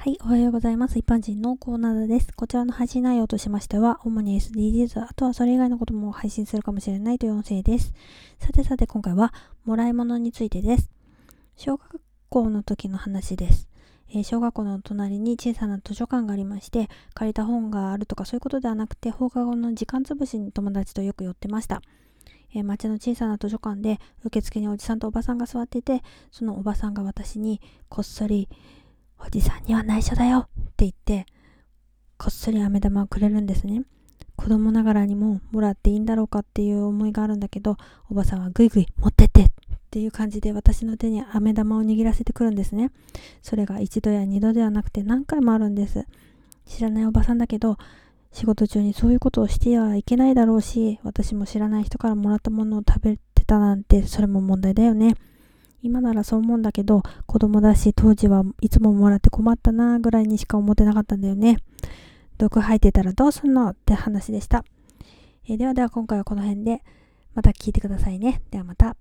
はい、おはようございます。一般人のコーナーです。こちらの配信内容としましては、主に SDGs、あとはそれ以外のことも配信するかもしれないという音声です。さてさて、今回は、もらい物についてです。小学校の時の話です。えー、小学校の隣に小さな図書館がありまして、借りた本があるとかそういうことではなくて、放課後の時間つぶしに友達とよく寄ってました。えー、町の小さな図書館で受付におじさんとおばさんが座ってて、そのおばさんが私にこっそりおじさんには内緒だよって言って、こっそり飴玉をくれるんですね。子供ながらにももらっていいんだろうかっていう思いがあるんだけど、おばさんはぐいぐい持ってってっていう感じで私の手に飴玉を握らせてくるんですね。それが一度や二度ではなくて何回もあるんです。知らないおばさんだけど、仕事中にそういうことをしてはいけないだろうし、私も知らない人からもらったものを食べてたなんて、それも問題だよね。今ならそう思うんだけど、子供だし当時はいつももらって困ったなぐらいにしか思ってなかったんだよね。毒吐いてたらどうすんのって話でした。えー、ではでは今回はこの辺で、また聞いてくださいね。ではまた。